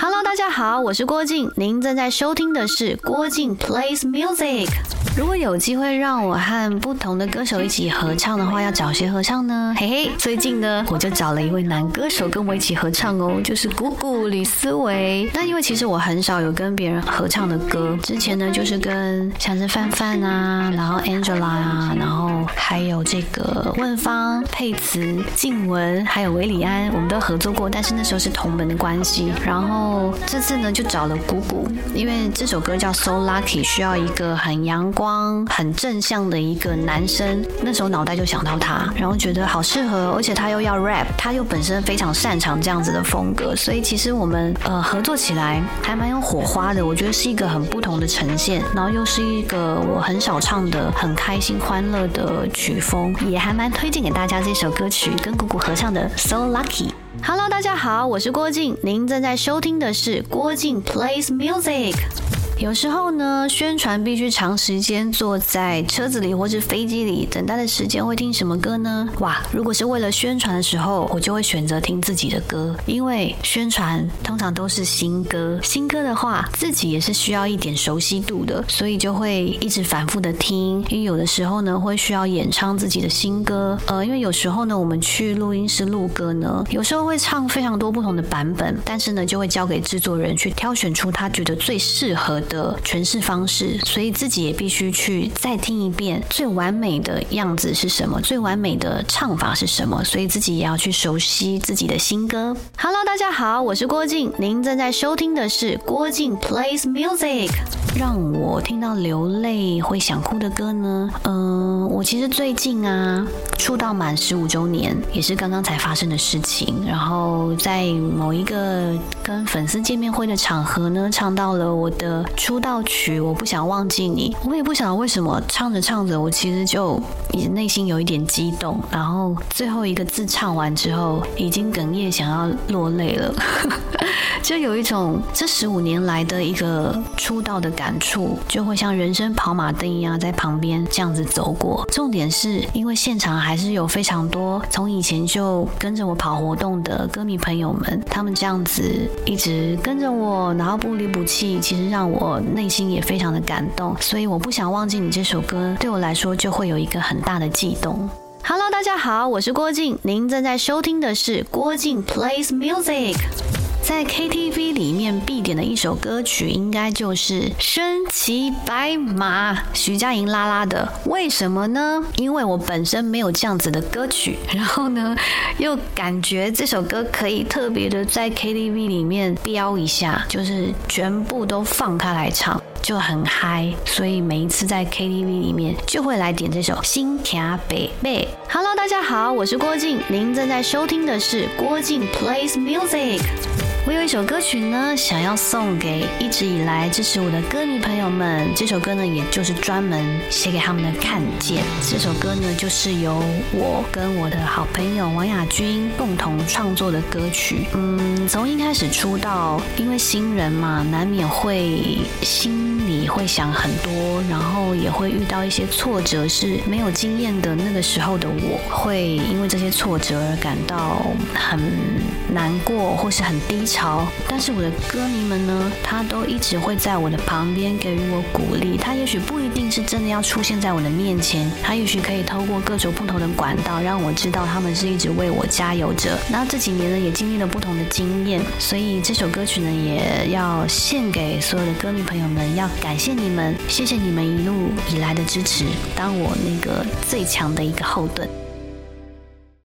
Hello，大家好，我是郭靖，您正在收听的是郭靖 plays music。如果有机会让我和不同的歌手一起合唱的话，要找谁合唱呢？嘿嘿，最近呢，我就找了一位男歌手跟我一起合唱哦，就是谷谷李思维。那因为其实我很少有跟别人合唱的歌，之前呢就是跟像是范范啊，然后 Angela 啊，然后还有这个问芳、佩慈、静雯，还有韦礼安，我们都合作过，但是那时候是同门的关系。然后这次呢就找了谷谷，因为这首歌叫 So Lucky，需要一个很阳光。很正向的一个男生，那时候脑袋就想到他，然后觉得好适合，而且他又要 rap，他又本身非常擅长这样子的风格，所以其实我们呃合作起来还蛮有火花的。我觉得是一个很不同的呈现，然后又是一个我很少唱的很开心欢乐的曲风，也还蛮推荐给大家这首歌曲，跟姑姑合唱的 So Lucky。Hello，大家好，我是郭靖，您正在收听的是郭靖 plays music。有时候呢，宣传必须长时间坐在车子里或是飞机里等待的时间，会听什么歌呢？哇，如果是为了宣传的时候，我就会选择听自己的歌，因为宣传通常都是新歌，新歌的话自己也是需要一点熟悉度的，所以就会一直反复的听。因为有的时候呢，会需要演唱自己的新歌，呃，因为有时候呢，我们去录音室录歌呢，有时候会唱非常多不同的版本，但是呢，就会交给制作人去挑选出他觉得最适合。的诠释方式，所以自己也必须去再听一遍最完美的样子是什么，最完美的唱法是什么，所以自己也要去熟悉自己的新歌。Hello，大家好，我是郭靖，您正在收听的是郭靖 plays music。让我听到流泪会想哭的歌呢？嗯，我其实最近啊，出道满十五周年，也是刚刚才发生的事情。然后在某一个跟粉丝见面会的场合呢，唱到了我的。出道曲，我不想忘记你。我也不晓得为什么唱着唱着，我其实就也内心有一点激动。然后最后一个字唱完之后，已经哽咽，想要落泪了。就有一种这十五年来的一个出道的感触，就会像人生跑马灯一样在旁边这样子走过。重点是因为现场还是有非常多从以前就跟着我跑活动的歌迷朋友们，他们这样子一直跟着我，然后不离不弃，其实让我。我内心也非常的感动，所以我不想忘记你这首歌，对我来说就会有一个很大的悸动。Hello，大家好，我是郭靖，您正在收听的是郭靖 plays music。在 KTV 里面必点的一首歌曲，应该就是《身骑白马》，徐佳莹拉拉的。为什么呢？因为我本身没有这样子的歌曲，然后呢，又感觉这首歌可以特别的在 KTV 里面飙一下，就是全部都放开来唱，就很嗨。所以每一次在 KTV 里面就会来点这首《心卡北贝》。Hello，大家好，我是郭靖，您正在收听的是郭靖 plays music。我有一首歌曲呢，想要送给一直以来支持我的歌迷朋友们。这首歌呢，也就是专门写给他们的。看见这首歌呢，就是由我跟我的好朋友王亚军共同创作的歌曲。嗯，从一开始出道，因为新人嘛，难免会心里会想很多，然后也会遇到一些挫折，是没有经验的。那个时候的我，会因为这些挫折而感到很难过，或是很低潮。但是我的歌迷们呢，他都一直会在我的旁边给予我鼓励。他也许不一定是真的要出现在我的面前，他也许可以透过各种不同的管道让我知道他们是一直为我加油着。那这几年呢，也经历了不同的经验，所以这首歌曲呢，也要献给所有的歌迷朋友们，要感谢你们，谢谢你们一路以来的支持，当我那个最强的一个后盾。